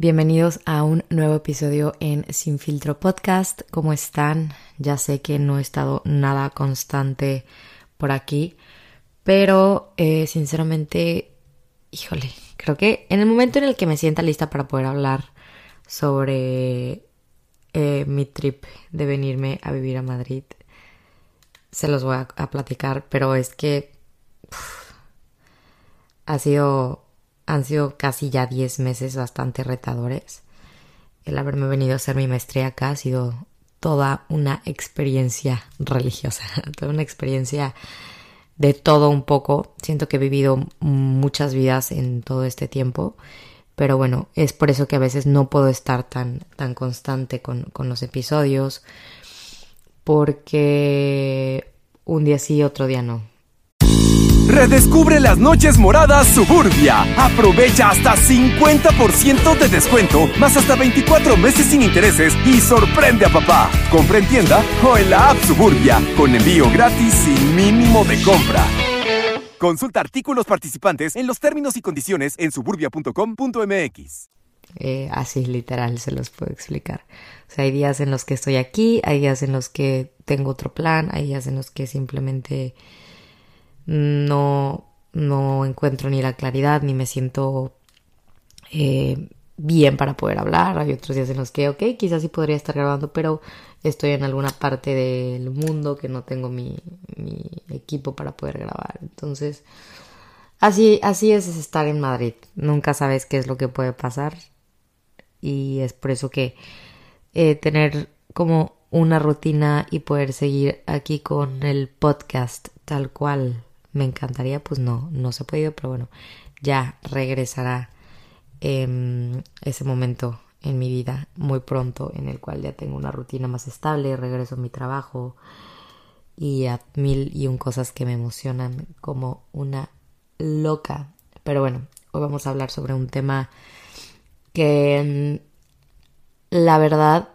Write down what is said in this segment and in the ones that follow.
Bienvenidos a un nuevo episodio en Sin Filtro Podcast. ¿Cómo están? Ya sé que no he estado nada constante por aquí, pero eh, sinceramente, híjole, creo que en el momento en el que me sienta lista para poder hablar sobre eh, mi trip de venirme a vivir a Madrid, se los voy a, platicar, pero es que ha sido han sido casi ya 10 meses bastante retadores. El haberme venido a hacer mi maestría acá ha sido toda una experiencia religiosa, toda una experiencia de todo un poco. Siento que he vivido muchas vidas en todo este tiempo, pero bueno, es por eso que a veces no puedo estar tan, tan constante con, con los episodios, porque un día sí, otro día no. Redescubre las noches moradas Suburbia. Aprovecha hasta 50% de descuento, más hasta 24 meses sin intereses y sorprende a papá. Compra en tienda o en la app Suburbia, con envío gratis sin mínimo de compra. Consulta artículos participantes en los términos y condiciones en suburbia.com.mx. Eh, así literal se los puedo explicar. O sea, hay días en los que estoy aquí, hay días en los que tengo otro plan, hay días en los que simplemente no, no encuentro ni la claridad ni me siento eh, bien para poder hablar. Hay otros días en los que, ok, quizás sí podría estar grabando, pero estoy en alguna parte del mundo que no tengo mi, mi equipo para poder grabar. Entonces, así, así es estar en Madrid. Nunca sabes qué es lo que puede pasar. Y es por eso que eh, tener como una rutina y poder seguir aquí con el podcast tal cual me encantaría, pues no, no se ha podido, pero bueno, ya regresará em, ese momento en mi vida muy pronto en el cual ya tengo una rutina más estable, regreso a mi trabajo y a mil y un cosas que me emocionan como una loca. Pero bueno, hoy vamos a hablar sobre un tema que em, la verdad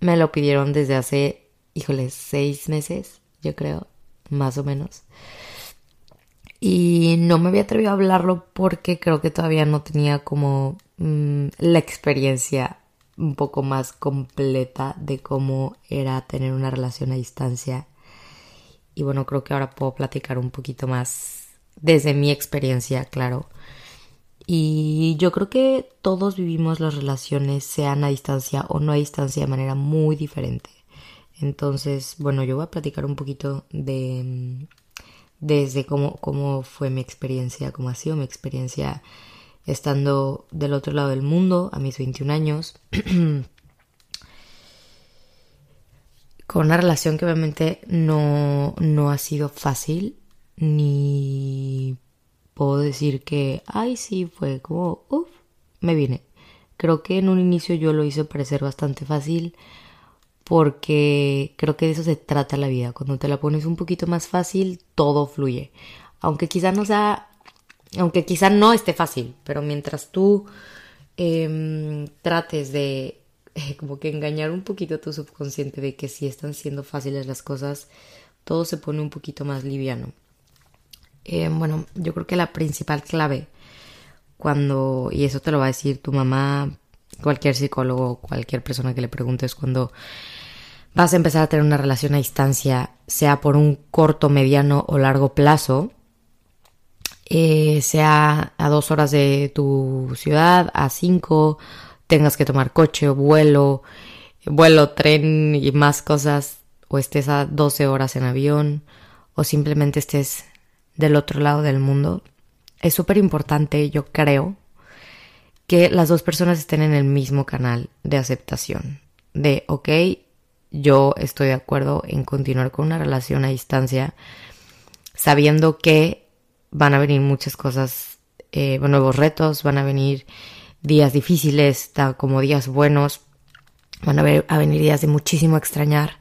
me lo pidieron desde hace, híjole, seis meses, yo creo, más o menos. Y no me había atrevido a hablarlo porque creo que todavía no tenía como mm, la experiencia un poco más completa de cómo era tener una relación a distancia. Y bueno, creo que ahora puedo platicar un poquito más desde mi experiencia, claro. Y yo creo que todos vivimos las relaciones, sean a distancia o no a distancia, de manera muy diferente. Entonces, bueno, yo voy a platicar un poquito de mm, desde cómo, cómo fue mi experiencia, cómo ha sido mi experiencia estando del otro lado del mundo a mis 21 años. con una relación que obviamente no, no ha sido fácil, ni puedo decir que, ay, sí, fue como, uff, me vine. Creo que en un inicio yo lo hice parecer bastante fácil, porque creo que de eso se trata la vida. Cuando te la pones un poquito más fácil, todo fluye. Aunque quizá no sea, aunque quizá no esté fácil, pero mientras tú em, trates de como que engañar un poquito a tu subconsciente de que si están siendo fáciles las cosas, todo se pone un poquito más liviano. Em, bueno, yo creo que la principal clave cuando, y eso te lo va a decir tu mamá, cualquier psicólogo, cualquier persona que le preguntes cuando vas a empezar a tener una relación a distancia, sea por un corto, mediano o largo plazo, eh, sea a dos horas de tu ciudad, a cinco, tengas que tomar coche vuelo, vuelo, tren y más cosas, o estés a 12 horas en avión, o simplemente estés del otro lado del mundo, es súper importante, yo creo, que las dos personas estén en el mismo canal de aceptación. De, ok, yo estoy de acuerdo en continuar con una relación a distancia, sabiendo que van a venir muchas cosas, eh, nuevos retos, van a venir días difíciles, como días buenos, van a, a venir días de muchísimo extrañar,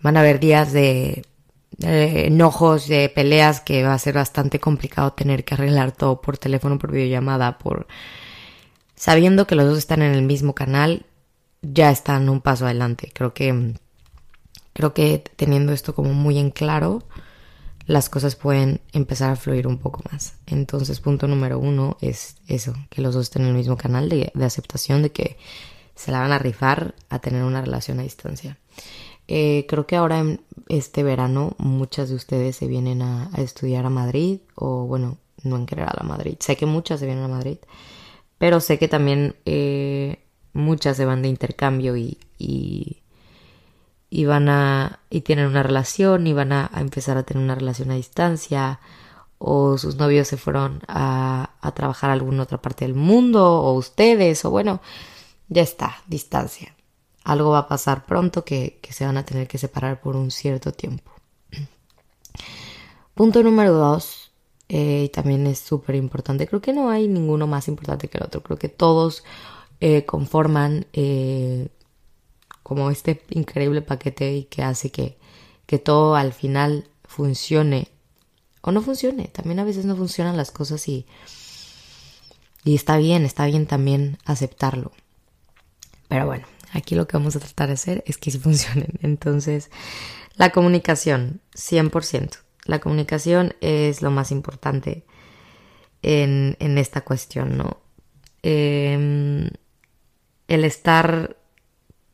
van a haber días de, de enojos, de peleas, que va a ser bastante complicado tener que arreglar todo por teléfono, por videollamada, por sabiendo que los dos están en el mismo canal, ya están un paso adelante. Creo que creo que teniendo esto como muy en claro, las cosas pueden empezar a fluir un poco más. Entonces, punto número uno es eso, que los dos estén en el mismo canal de, aceptación de que se la van a rifar a tener una relación a distancia. Eh, creo que ahora en este verano muchas de ustedes se vienen a, estudiar a Madrid o bueno, no en querer a Madrid. Sé que muchas se vienen a Madrid, pero sé que también eh, muchas se van de intercambio y, y van a y tienen una relación y van a, empezar a tener una relación a distancia o sus novios se fueron a, a trabajar a alguna otra parte del mundo o ustedes o bueno ya está distancia. Algo va a pasar pronto que, que se van a tener que separar por un cierto tiempo. Punto número dos eh, y también es súper importante creo que no hay ninguno más importante que el otro creo que todos eh, conforman eh, como este increíble paquete y que hace que, que todo al final funcione o no funcione. También a veces no funcionan las cosas y, y está bien, está bien también aceptarlo. Pero bueno, aquí lo que vamos a tratar de hacer es que sí funcionen. Entonces, la comunicación, 100%. La comunicación es lo más importante en, en esta cuestión, ¿no? Em, el estar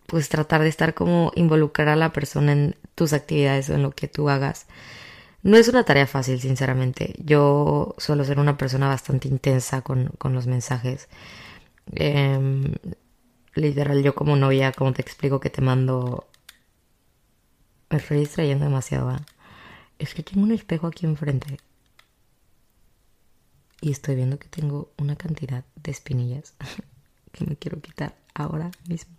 pues tratar de estar como involucrar a la persona en tus actividades o en lo que tú hagas. No es una tarea fácil, sinceramente. Yo suelo ser una persona bastante intensa con, los mensajes. Em, literal, yo como novia, como te explico que te mando... Me estoy distrayendo demasiado. ¿eh? Es que tengo un espejo aquí enfrente. Y estoy viendo que tengo una cantidad de espinillas que me quiero quitar ahora mismo.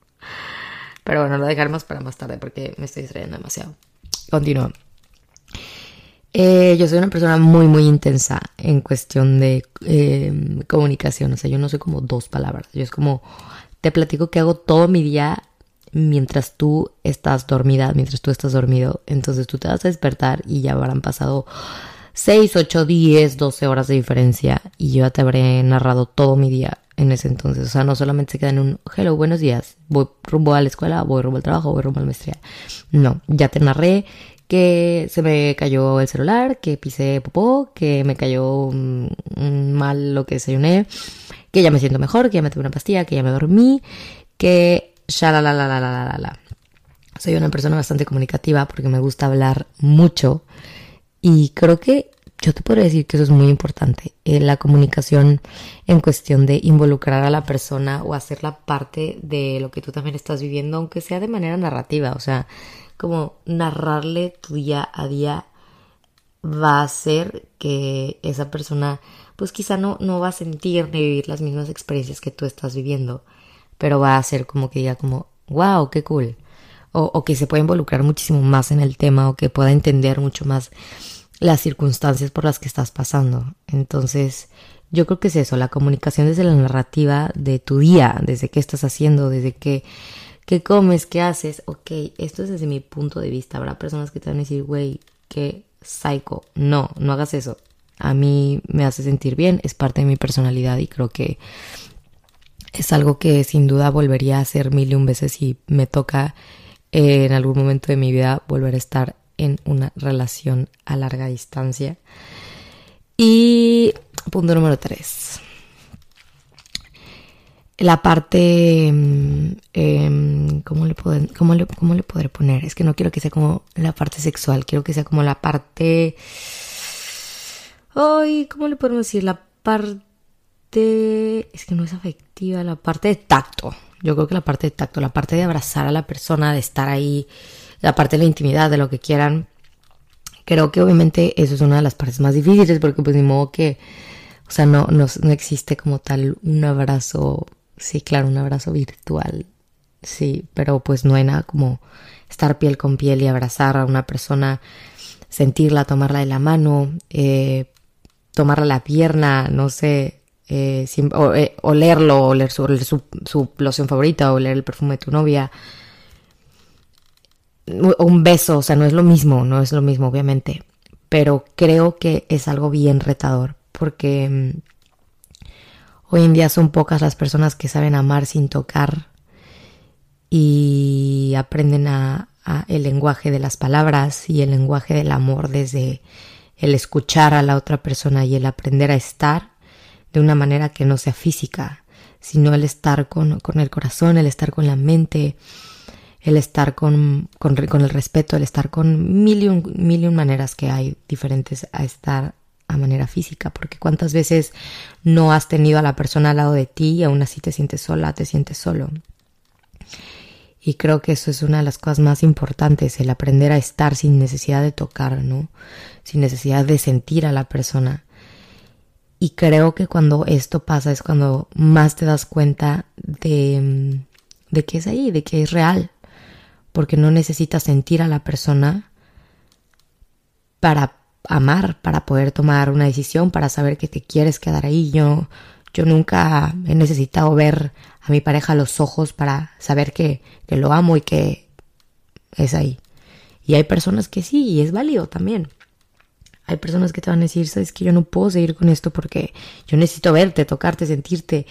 Pero bueno, lo dejaremos para más tarde porque me estoy distrayendo demasiado. Continúo. Eh, yo soy una persona muy, muy intensa en cuestión de eh, comunicación. O sea, yo no soy como dos palabras. Yo es como, te platico que hago todo mi día mientras tú estás dormida, mientras tú estás dormido. Entonces tú te vas a despertar y ya habrán pasado 6, 8, 10, 12 horas de diferencia y yo ya te habré narrado todo mi día en ese entonces. O sea, no solamente se queda en un hello, buenos días, voy rumbo a la escuela, voy rumbo al trabajo, voy rumbo a la maestría. No, ya te narré que se me cayó el celular, que pisé popó, que me cayó mm, mal lo que desayuné, que ya me siento mejor, que ya me tomé una pastilla, que ya me dormí, que Soy una persona bastante comunicativa porque me gusta hablar mucho. Y creo que yo te podría decir que eso es muy importante, eh, la comunicación en cuestión de involucrar a la persona o hacerla parte de lo que tú también estás viviendo, aunque sea de manera narrativa, o sea, como narrarle tu día a día va a hacer que esa persona pues quizá no, no va a sentir ni vivir las mismas experiencias que tú estás viviendo, pero va a ser como que diga como, wow, qué cool, o, que se pueda involucrar muchísimo más en el tema o que pueda entender mucho más las circunstancias por las que estás pasando. Entonces, yo creo que es eso, la comunicación desde la narrativa de tu día, desde qué estás haciendo, desde qué, qué comes, qué haces. Ok, esto es desde mi punto de vista. Habrá personas que te van a decir, güey, qué psycho. No, no hagas eso. A mí me hace sentir bien, es parte de mi personalidad y creo que es algo que sin duda volvería a hacer mil y un veces si me toca eh, en algún momento de mi vida volver a estar en una relación a larga distancia. Y punto número tres. La parte, eh, ¿cómo, le cómo, le, ¿cómo le podré poner? Es que no quiero que sea como la parte sexual, quiero que sea como la parte... Ay, ¿cómo le podemos decir? La parte... Es que no es afectiva, la parte de tacto. Yo creo que la parte de tacto, la parte de abrazar a la persona, de estar ahí, la parte de la intimidad, de lo que quieran. Creo que obviamente eso es una de las partes más difíciles porque pues ni modo que, o sea, no, no, no existe como tal un abrazo, sí, claro, un abrazo virtual, sí, pero pues no hay nada como estar piel con piel y abrazar a una persona, sentirla, tomarla de la mano, eh, tomarla la pierna, no sé, eh, o, eh, olerlo, oler su, su, su loción favorita, oler el perfume de tu novia, un beso, o sea, no es lo mismo, no es lo mismo, obviamente, pero creo que es algo bien retador, porque mm, hoy en día son pocas las personas que saben amar sin tocar y aprenden a, el lenguaje de las palabras y el lenguaje del amor desde el escuchar a la otra persona y el aprender a estar de una manera que no sea física, sino el estar con, el corazón, el estar con la mente, el estar con, con, el respeto, el estar con mil y, un, mil y un maneras que hay diferentes a estar a manera física, porque cuántas veces no has tenido a la persona al lado de ti y aún así te sientes sola, te sientes solo. Y creo que eso es una de las cosas más importantes, el aprender a estar sin necesidad de tocar, ¿no? Sin necesidad de sentir a la persona. Y creo que cuando esto pasa es cuando más te das cuenta de, que es ahí, de que es real. Porque no necesitas sentir a la persona para amar, para poder tomar una decisión, para saber que te quieres quedar ahí. Yo, yo nunca he necesitado ver a mi pareja a los ojos para saber que, que lo amo y que es ahí. Y hay personas que sí, y es válido también. Hay personas que te van a decir, sabes que yo no puedo seguir con esto porque yo necesito verte, tocarte, sentirte.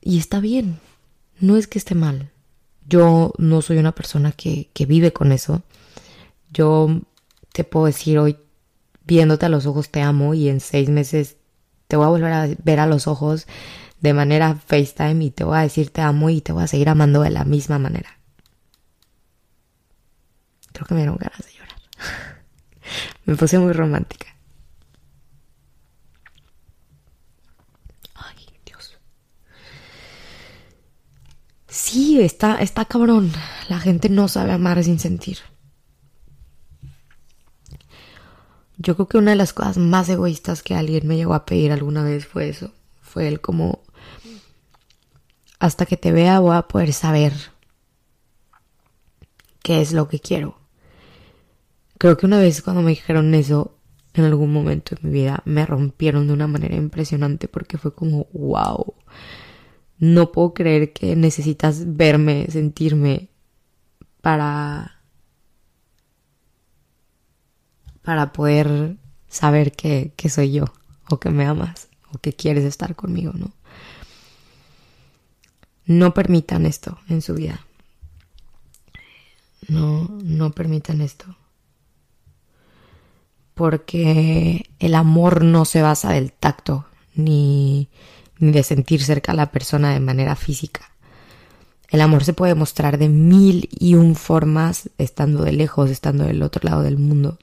Y está bien, no es que esté mal. Yo no soy una persona que, que vive con eso. Yo te puedo decir hoy, viéndote a los ojos, te amo y en seis meses te voy a volver a ver a los ojos de manera FaceTime y te voy a decir te amo y te voy a seguir amando de la misma manera. Creo que me dieron ganas de llorar. me puse muy romántica. Ay, Dios. Sí, está, está cabrón. La gente no sabe amar sin sentir. Yo creo que una de las cosas más egoístas que alguien me llegó a pedir alguna vez fue eso. Fue el como hasta que te vea voy a poder saber qué es lo que quiero. Creo que una vez cuando me dijeron eso, en algún momento de mi vida, me rompieron de una manera impresionante porque fue como, wow, no puedo creer que necesitas verme, sentirme para para poder saber que, que soy yo o que me amas o que quieres estar conmigo, ¿no? No permitan esto en su vida. No, no permitan esto. Porque el amor no se basa del tacto ni, ni de sentir cerca a la persona de manera física. El amor se puede mostrar de mil y un formas estando de lejos, estando del otro lado del mundo.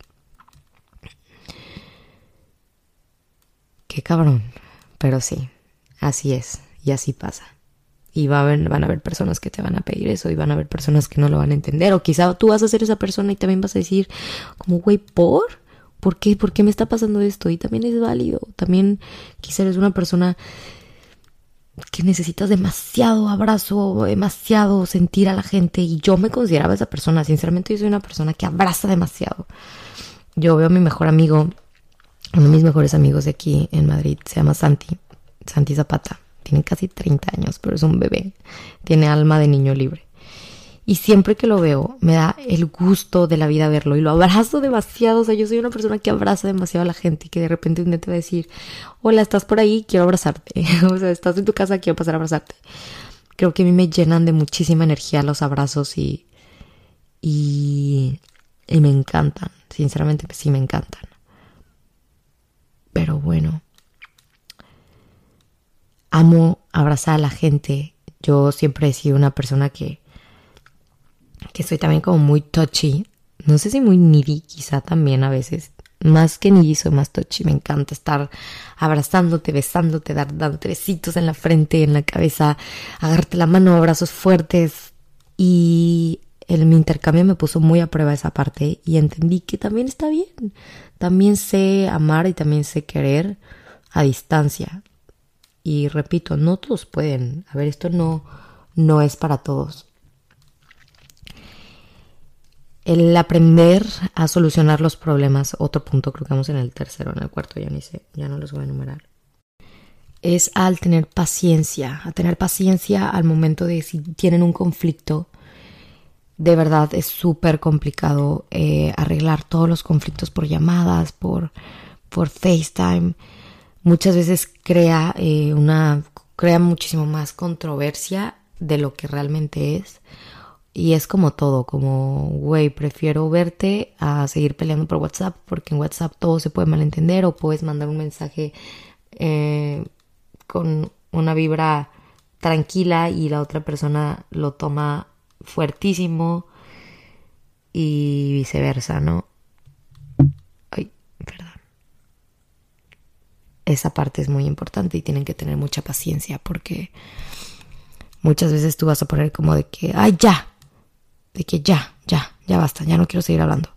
Qué cabrón. Pero sí, así es y así pasa. Y a van a haber personas que te van a pedir eso y van a haber personas que no lo van a entender. O quizá tú vas a ser esa persona y también vas a decir, como, güey, ¿por? ¿Por qué? ¿Por qué me está pasando esto? Y también es válido. También quizá eres una persona que necesitas demasiado abrazo, demasiado sentir a la gente. Y yo me consideraba esa persona. Sinceramente, yo soy una persona que abraza demasiado. Yo veo a mi mejor amigo, uno de mis mejores amigos de aquí en Madrid, se llama Santi, Santi Zapata tiene casi 30 años, pero es un bebé, tiene alma de niño libre. Y siempre que lo veo, me da el gusto de la vida verlo y lo abrazo demasiado. O sea, yo soy una persona que abraza demasiado a la gente y que de repente un día te va a decir, hola, estás por ahí, quiero abrazarte. o sea, estás en tu casa, quiero pasar a abrazarte. Creo que a mí me llenan de muchísima energía los abrazos y, y, y me encantan. Sinceramente, sí me encantan. Pero bueno, amo abrazar a la gente. Yo siempre he sido una persona que, que soy también como muy touchy. No sé si muy needy, quizá también a veces. Más que needy, soy más touchy. Me encanta estar abrazándote, besándote, dar, dándote besitos en la frente, en la cabeza, agarrarte la mano, abrazos fuertes. Y el, mi intercambio me puso muy a prueba esa parte y entendí que también está bien. También sé amar y también sé querer a distancia. Y repito, no todos pueden. A ver, esto no, no es para todos. El aprender a solucionar los problemas, otro punto, creo que vamos en el tercero, en el cuarto, ya ni sé, ya no los voy a enumerar. Es al tener paciencia, a tener paciencia al momento de si tienen un conflicto. De verdad es súper complicado eh, arreglar todos los conflictos por llamadas, por, por FaceTime muchas veces crea una crea muchísimo más controversia de lo que realmente es Y es como todo, como, güey, prefiero verte a seguir peleando por WhatsApp, porque en WhatsApp todo se puede malentender o puedes mandar un mensaje eh, con una vibra tranquila y la otra persona lo toma fuertísimo y viceversa, ¿no? Ay, perdón. Esa parte es muy importante y tienen que tener mucha paciencia porque muchas veces tú vas a poner como de que, ay, ya, de que ya, ya, ya basta, ya no quiero seguir hablando.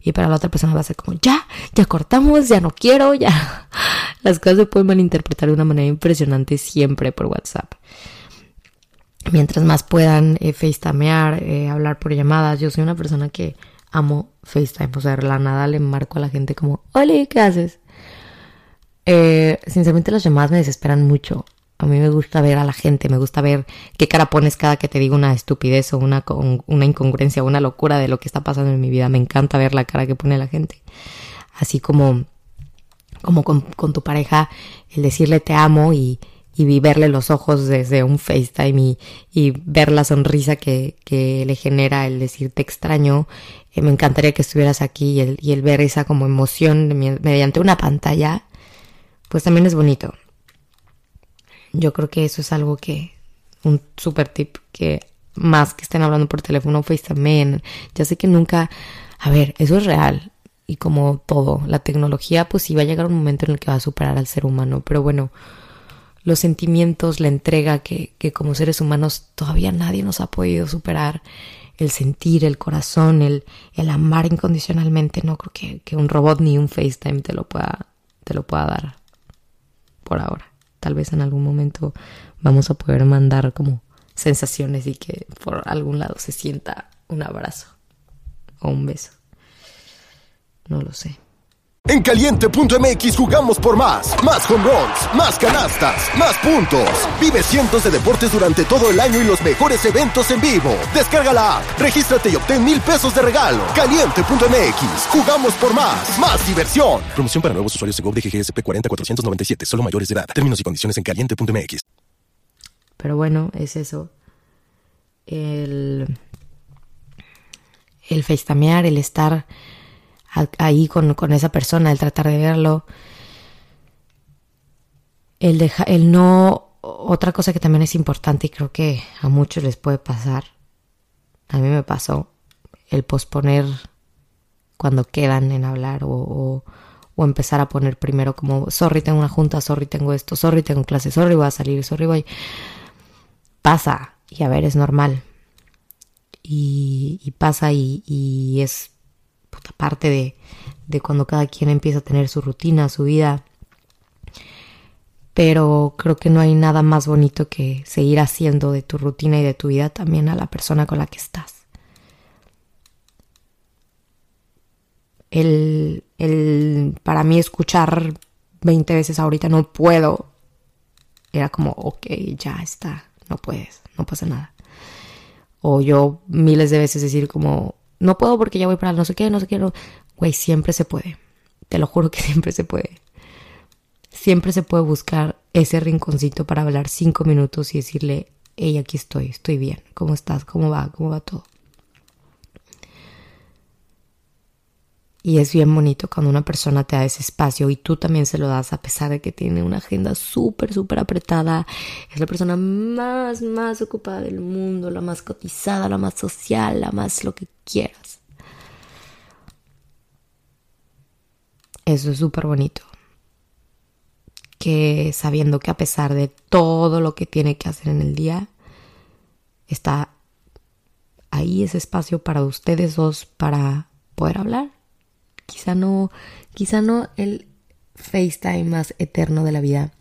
Y para la otra persona va a ser como, ya, ya cortamos, ya no quiero, ya. Las cosas se pueden malinterpretar de una manera impresionante siempre por WhatsApp mientras más puedan eh, eh, hablar por llamadas. Yo soy una persona que amo FaceTime, o sea, la nada le marco a la gente como, hola, ¿qué haces? Eh, sinceramente las llamadas me desesperan mucho. A mí me gusta ver a la gente, me gusta ver qué cara pones cada que te digo una estupidez o una, una incongruencia o una locura de lo que está pasando en mi vida. Me encanta ver la cara que pone la gente. Así como, como con, tu pareja, el decirle te amo y, y verle los ojos desde un FaceTime y, y ver la sonrisa que, que, le genera el decirte extraño. Eh, me encantaría que estuvieras aquí y el, y el ver esa como emoción mediante una pantalla, pues también es bonito. Yo creo que eso es algo que, un super tip que más que estén hablando por teléfono, FaceTime, ya sé que nunca, a ver, eso es real. Y como todo, la tecnología pues sí va a llegar un momento en el que va a superar al ser humano, pero bueno, los sentimientos, la entrega que, que como seres humanos todavía nadie nos ha podido superar, el sentir, el corazón, el, el amar incondicionalmente, no creo que, que, un robot ni un FaceTime te lo pueda, te lo pueda dar por ahora. Tal vez en algún momento vamos a poder mandar como sensaciones y que por algún lado se sienta un abrazo o un beso. No lo sé. En caliente.mx jugamos por más. Más home runs, más canastas, más puntos. Vive cientos de deportes durante todo el año y los mejores eventos en vivo. Descarga la app, regístrate y obtén mil pesos de regalo. Caliente.mx, jugamos por más. Más diversión. Promoción para nuevos usuarios de GOV de GGSP 40497, solo mayores de edad. Términos y condiciones en caliente.mx. Pero bueno, es eso. El. El festamear, el estar ahí con, con esa persona, el tratar de verlo. El, deja, el no, otra cosa que también es importante y creo que a muchos les puede pasar, a mí me pasó, el posponer cuando quedan en hablar o, o, empezar a poner primero como, sorry, tengo una junta, sorry, tengo esto, sorry, tengo clase, sorry, voy a salir, sorry, voy. Pasa, y a ver, es normal. Y, pasa y es parte de, de cuando cada quien empieza a tener su rutina, su vida. Pero creo que no hay nada más bonito que seguir haciendo de tu rutina y de tu vida también a la persona con la que estás. El, el, para mí escuchar 20 veces ahorita no puedo. Era como, ok, ya está, no puedes, no pasa nada. O yo miles de veces decir como, no puedo porque ya voy para no sé qué, no sé qué. No. Güey, siempre se puede. Te lo juro que siempre se puede. Siempre se puede buscar ese rinconcito para hablar cinco minutos y decirle, hey, aquí estoy, estoy bien. ¿Cómo estás? ¿Cómo va? ¿Cómo va todo? Y es bien bonito cuando una persona te da ese espacio y tú también se lo das a pesar de que tiene una agenda súper, súper apretada. Es la persona más, más ocupada del mundo, la más cotizada, la más social, la más lo que quieras. Eso es súper bonito. Que sabiendo que a pesar de todo lo que tiene que hacer en el día, está ahí ese espacio para ustedes dos para poder hablar quizá no, quizá no el FaceTime más eterno de la vida,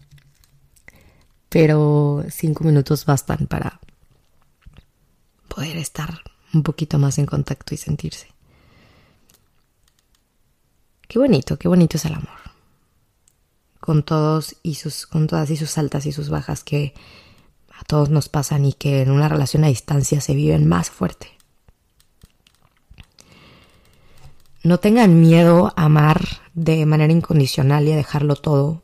pero cinco minutos bastan para poder estar un poquito más en contacto y sentirse. Qué bonito, qué bonito es el amor. Con todos y sus, con todas y sus altas y sus bajas que a todos nos pasan y que en una relación a distancia se viven más fuerte. No tengan miedo a amar de manera incondicional y a dejarlo todo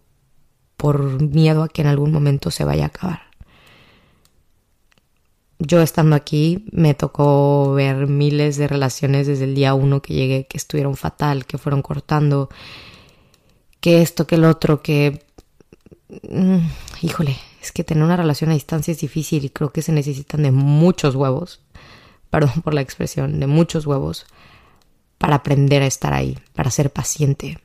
por miedo a que en algún momento se vaya a acabar. yo estando aquí me tocó ver miles de relaciones desde el día uno que llegué que estuvieron fatal, que fueron cortando, que esto, que el otro, que... Mm, híjole, es que tener una relación a distancia es difícil y creo que se necesitan de muchos huevos, perdón por la expresión, de muchos huevos para aprender a estar ahí, para ser paciente.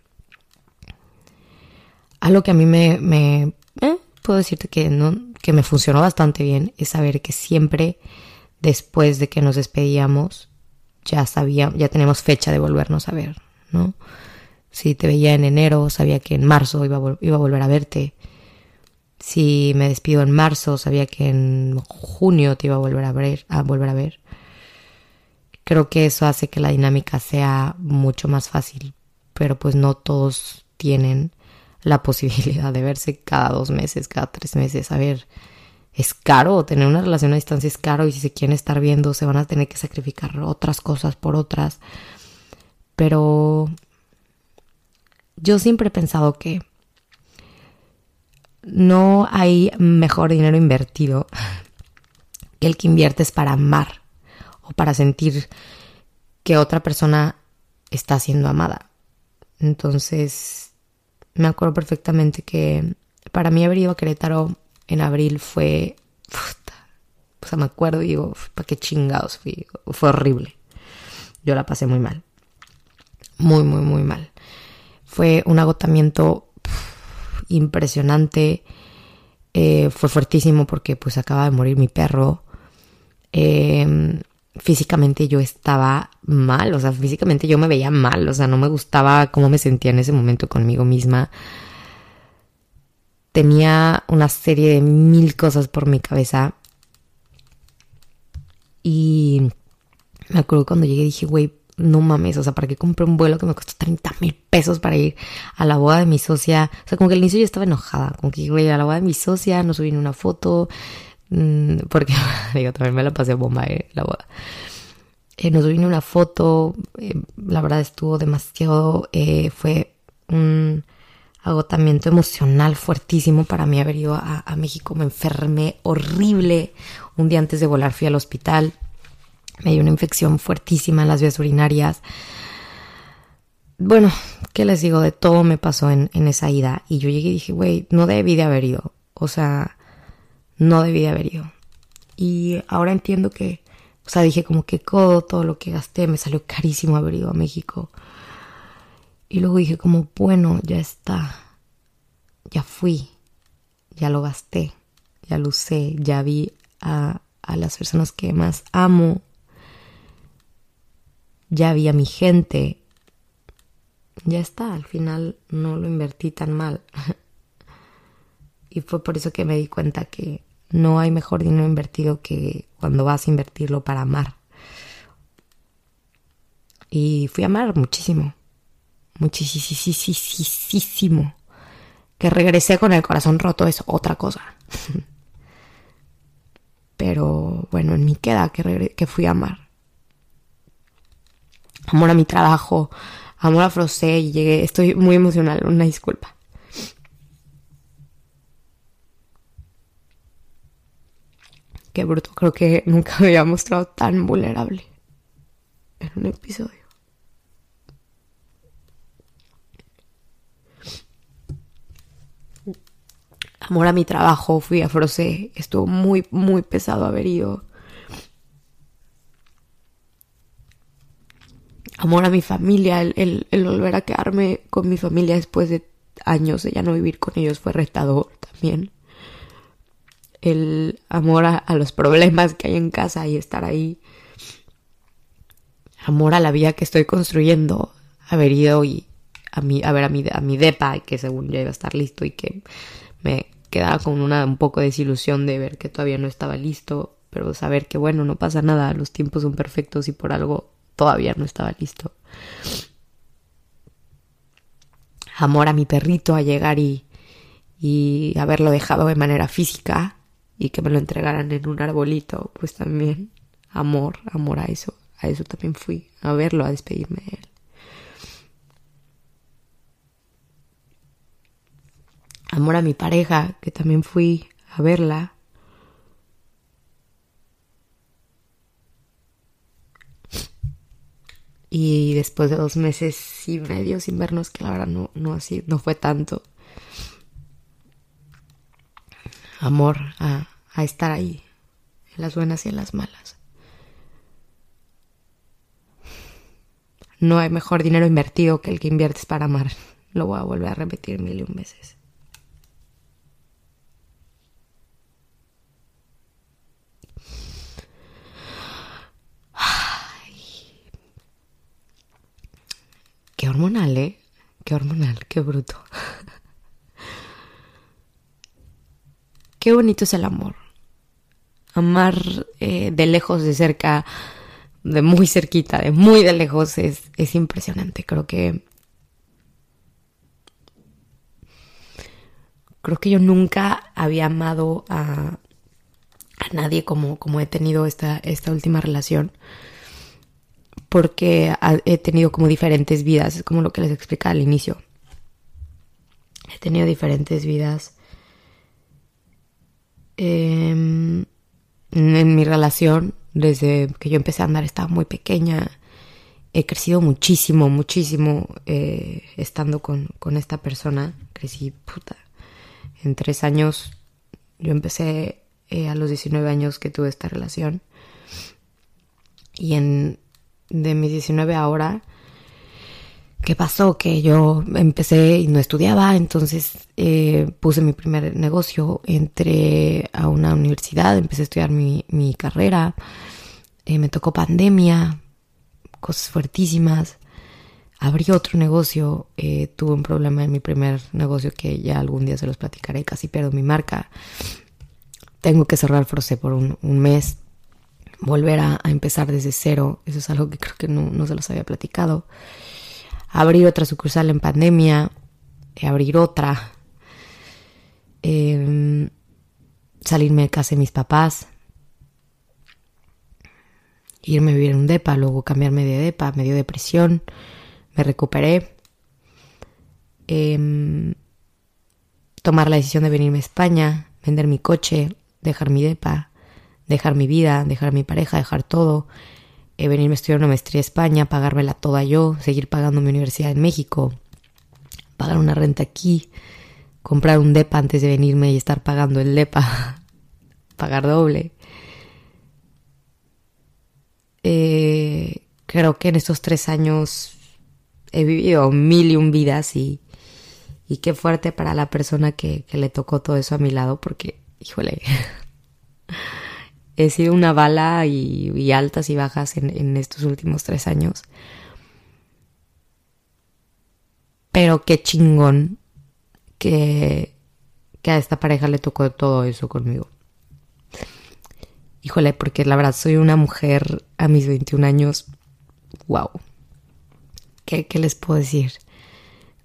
Algo que a mí me, eh, puedo decirte que no, que me funcionó bastante bien es saber que siempre después de que nos despedíamos ya sabía, ya tenemos fecha de volvernos a ver, ¿no? Si te veía en enero, sabía que en marzo iba a, iba a volver a verte. Si me despido en marzo, sabía que en junio te iba a volver a ver, a volver a ver. Creo que eso hace que la dinámica sea mucho más fácil, pero pues no todos tienen la posibilidad de verse cada dos meses, cada tres meses. A ver, es caro, tener una relación a distancia es caro y si se quieren estar viendo se van a tener que sacrificar otras cosas por otras. Pero yo siempre he pensado que no hay mejor dinero invertido que el que inviertes para amar o para sentir que otra persona está siendo amada. Entonces, me acuerdo perfectamente que para mí haber ido a Querétaro en abril fue... o sea, me acuerdo y digo, ¿para qué chingados fui? Fue horrible. Yo la pasé muy mal. Muy, muy, muy mal. Fue un agotamiento impresionante. Eh, fue fuertísimo porque pues acaba de morir mi perro. Eh, físicamente yo estaba mal, o sea, físicamente yo me veía mal, o sea, no me gustaba cómo me sentía en ese momento conmigo misma. Tenía una serie de mil cosas por mi cabeza. Y me acuerdo cuando llegué dije, güey, no mames, o sea, ¿para qué compré un vuelo que me costó 30 mil pesos para ir a la boda de mi socia? O sea, como que al inicio yo estaba enojada, como que, güey, a la boda de mi socia, no subí una foto, porque digo, también me la pasé bomba eh, la boda. Eh, nos vino una foto, eh, la verdad estuvo demasiado, fue un agotamiento emocional fuertísimo para mí haber ido a, a, México, me enfermé horrible, un día antes de volar fui al hospital, me dio una infección fuertísima en las vías urinarias. Bueno, ¿qué les digo? De todo me pasó en, en esa ida y yo llegué y dije, güey, no debí de haber ido, o sea no debí de haber ido. Y ahora entiendo que, o sea, dije como que codo, todo lo que gasté, me salió carísimo haber ido a México. Y luego dije como, bueno, ya está, ya fui, ya lo gasté, ya lo usé, ya vi a, a las personas que más amo, ya vi a mi gente, ya está, al final no lo invertí tan mal. y fue por eso que me di cuenta que no hay mejor dinero invertido que cuando vas a invertirlo para amar. Y fui a amar muchísimo. Muchísimo. Que regresé con el corazón roto es otra cosa. Pero bueno, en mí queda que, que fui a amar. Amor a mi trabajo, amor a Frosé y llegué. Estoy muy emocional, una disculpa. Qué bruto, creo que nunca me había mostrado tan vulnerable en un episodio. Amor a mi trabajo, fui a Frosé, estuvo muy, muy pesado haber ido. Amor a mi familia, el, el volver a quedarme con mi familia después de años de ya no vivir con ellos fue retador también el amor a, los problemas que hay en casa y estar ahí. Amor a la vida que estoy construyendo. Haber ido y a, mi, a ver a mi, a mi depa, que según ya iba a estar listo y que me quedaba con una un poco de desilusión de ver que todavía no estaba listo, pero saber que bueno, no pasa nada, los tiempos son perfectos y por algo todavía no estaba listo. Amor a mi perrito a llegar y, y haberlo dejado de manera física y que me lo entregaran en un arbolito, pues también amor, amor a eso, a eso también fui, a verlo, a despedirme de él. Amor a mi pareja, que también fui a verla. Y después de dos meses y medio sin vernos, que la verdad no, no, así, no fue tanto, Amor a, a estar ahí, en las buenas y en las malas. No hay mejor dinero invertido que el que inviertes para amar. Lo voy a volver a repetir mil y un veces. Qué hormonal, ¿eh? Qué hormonal, qué bruto. Qué bonito es el amor. Amar eh, de lejos, de cerca, de muy cerquita, de muy de lejos, es, es impresionante. Creo que... Creo que yo nunca había amado a, a nadie como, como he tenido esta, esta última relación porque he tenido como diferentes vidas, es como lo que les explicaba al inicio. He tenido diferentes vidas em, en mi relación, desde que yo empecé a andar estaba muy pequeña. He crecido muchísimo, muchísimo eh, estando con, con, esta persona. Crecí, puta. En tres años, yo empecé eh, a los 19 años que tuve esta relación. Y en de mis 19 ahora, ¿qué pasó? Que yo empecé y no estudiaba, entonces eh, puse mi primer negocio, entré a una universidad, empecé a estudiar mi, mi carrera, eh, me tocó pandemia, cosas fuertísimas. Abrí otro negocio, eh, tuve un problema en mi primer negocio que ya algún día se los platicaré, casi pierdo mi marca. Tengo que cerrar Frosé por un, un mes volver a, empezar desde cero. Eso es algo que creo que no, se los había platicado. Abrir otra sucursal en pandemia, eh, abrir otra, em, salirme de casa de mis papás, irme a vivir en un DEPA, luego cambiarme de DEPA, me dio depresión, me recuperé. Em, tomar la decisión de venirme a España, vender mi coche, dejar mi DEPA, dejar mi vida, dejar mi pareja, dejar todo, eh, venirme a estudiar una maestría a España, pagármela toda yo, seguir pagando mi universidad en México, pagar una renta aquí, comprar un DEPA antes de venirme y estar pagando el DEPA, pagar doble. Eh, creo que en estos tres años he vivido mil y un vidas y, y qué fuerte para la persona que, que le tocó todo eso a mi lado porque, híjole, he sido una bala y, altas y bajas en, estos últimos tres años. Pero qué chingón que, a esta pareja le tocó todo eso conmigo. Híjole, porque la verdad soy una mujer a mis 21 años. ¡Wow! ¿Qué, qué les puedo decir?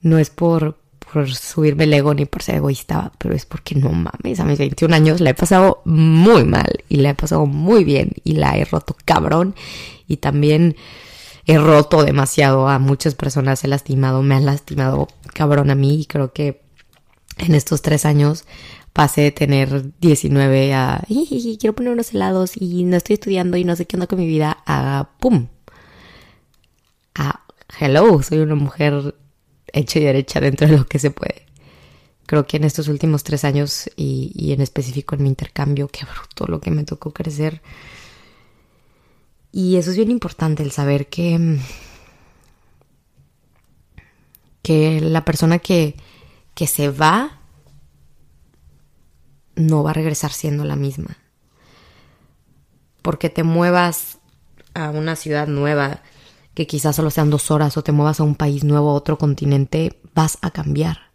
No es por, por subirme el ego ni por ser egoísta, pero es porque no mames, a mis 21 años la he pasado muy mal y la he pasado muy bien y la he roto cabrón y también he roto demasiado a muchas personas, he lastimado, me han lastimado cabrón a mí y creo que en estos tres años pasé de tener 19 a quiero poner unos helados y no estoy estudiando y no sé qué onda con mi vida a pum a hello, soy una mujer hecha y derecha dentro de lo que se puede. Creo que en estos últimos tres años y, en específico en mi intercambio, qué bruto lo que me tocó crecer. Y eso es bien importante, el saber que, que la persona que, que se va no va a regresar siendo la misma. Porque te muevas a una ciudad nueva, que quizás solo sean dos horas o te muevas a un país nuevo, a otro continente, vas a cambiar.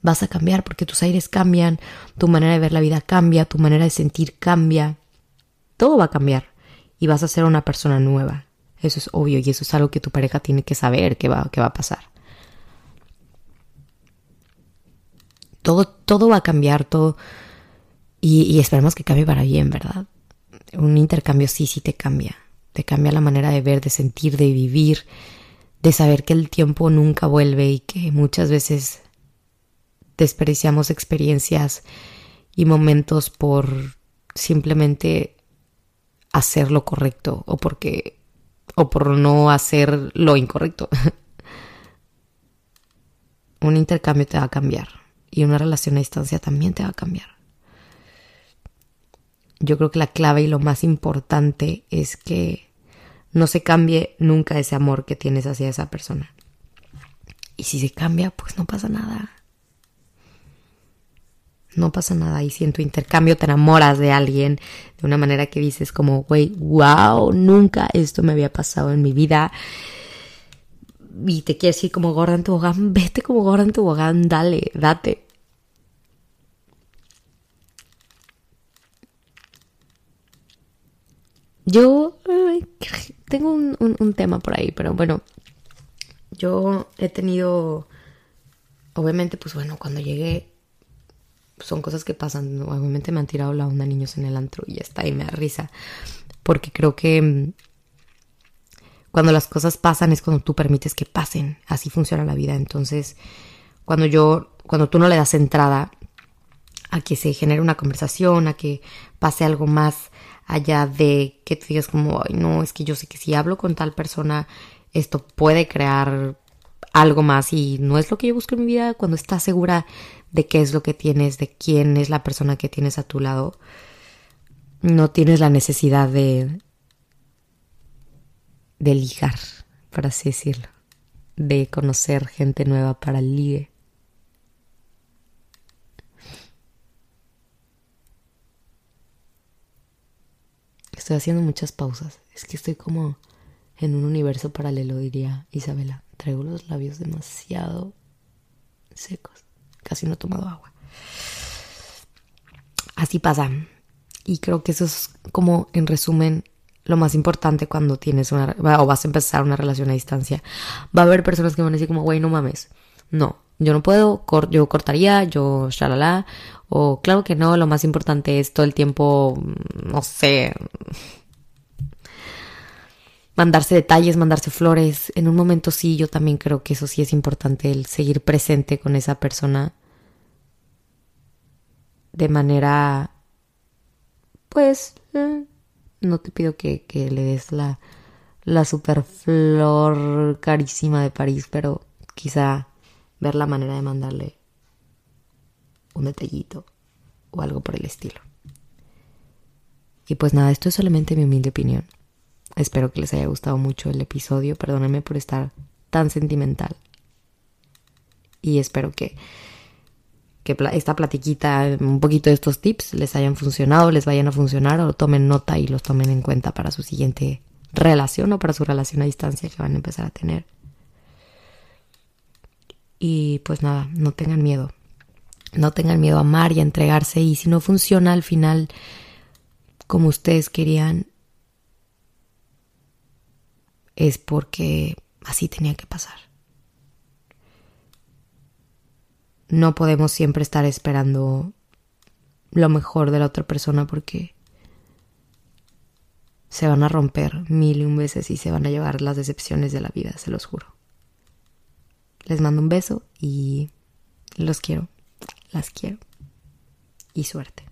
Vas a cambiar porque tus aires cambian, tu manera de ver la vida cambia, tu manera de sentir cambia. Todo va a cambiar y vas a ser una persona nueva. Eso es obvio y eso es algo que tu pareja tiene que saber que va, que va a pasar. Todo, todo va a cambiar, todo. Y, y esperemos que cambie para bien, ¿verdad? Un intercambio sí, sí te cambia te cambia la manera de ver, de sentir, de vivir, de saber que el tiempo nunca vuelve y que muchas veces desperdiciamos experiencias y momentos por simplemente hacer lo correcto o porque o por no hacer lo incorrecto. Un intercambio te va a cambiar y una relación a distancia también te va a cambiar. Yo creo que la clave y lo más importante es que no se cambie nunca ese amor que tienes hacia esa persona. Y si se cambia, pues no pasa nada. No pasa nada. Y si en tu intercambio te enamoras de alguien de una manera que dices como, güey, wow, nunca esto me había pasado en mi vida. Y te quieres ir como gorda en tu bogán, vete como gorda en tu bogán, dale, date. Yo tengo un, tema por ahí, pero bueno, yo he tenido, obviamente, pues bueno, cuando llegué, son cosas que pasan, obviamente me han tirado la onda niños en el antro y ya está, y me da risa, porque creo que mm, cuando las cosas pasan es cuando tú permites que pasen, así funciona la vida, entonces, cuando yo, cuando tú no le das entrada a que se genere una conversación, a que pase algo más allá de que te digas como, ay, no, es que yo sé que si hablo con tal persona, esto puede crear algo más y no es lo que yo busco en mi vida cuando estás segura de qué es lo que tienes, de quién es la persona que tienes a tu lado. No tienes la necesidad de de ligar, por así decirlo, de conocer gente nueva para el ligue. Estoy haciendo muchas pausas. Es que estoy como en un universo paralelo, diría Isabela. Traigo los labios demasiado secos. Casi no he tomado agua. Así pasa. Y creo que eso es como, en resumen, lo más importante cuando tienes una... o vas a empezar una relación a distancia. Va a haber personas que van a decir como, güey, no mames. No, yo no puedo, yo cortaría, yo shalala, o claro que no, lo más importante es todo el tiempo, mm, no sé, mandarse detalles, mandarse flores. En un momento sí, yo también creo que eso sí es importante, el seguir presente con esa persona de manera, pues, eh, no te pido que, que le des la, la super flor carísima de París, pero quizá ver la manera de mandarle un detallito o algo por el estilo. Y pues nada, esto es solamente mi humilde opinión. Espero que les haya gustado mucho el episodio. Perdónenme por estar tan sentimental. Y espero que, que esta platiquita, un poquito de estos tips, les hayan funcionado, les vayan a funcionar o tomen nota y los tomen en cuenta para su siguiente relación o para su relación a distancia que van a empezar a tener. Y pues nada, no tengan miedo. No tengan miedo a amar y a entregarse. Y si no funciona al final como ustedes querían, es porque así tenía que pasar. No podemos siempre estar esperando lo mejor de la otra persona porque se van a romper mil y un veces y se van a llevar las decepciones de la vida, se los juro. Les mando un beso y los quiero, las quiero y suerte.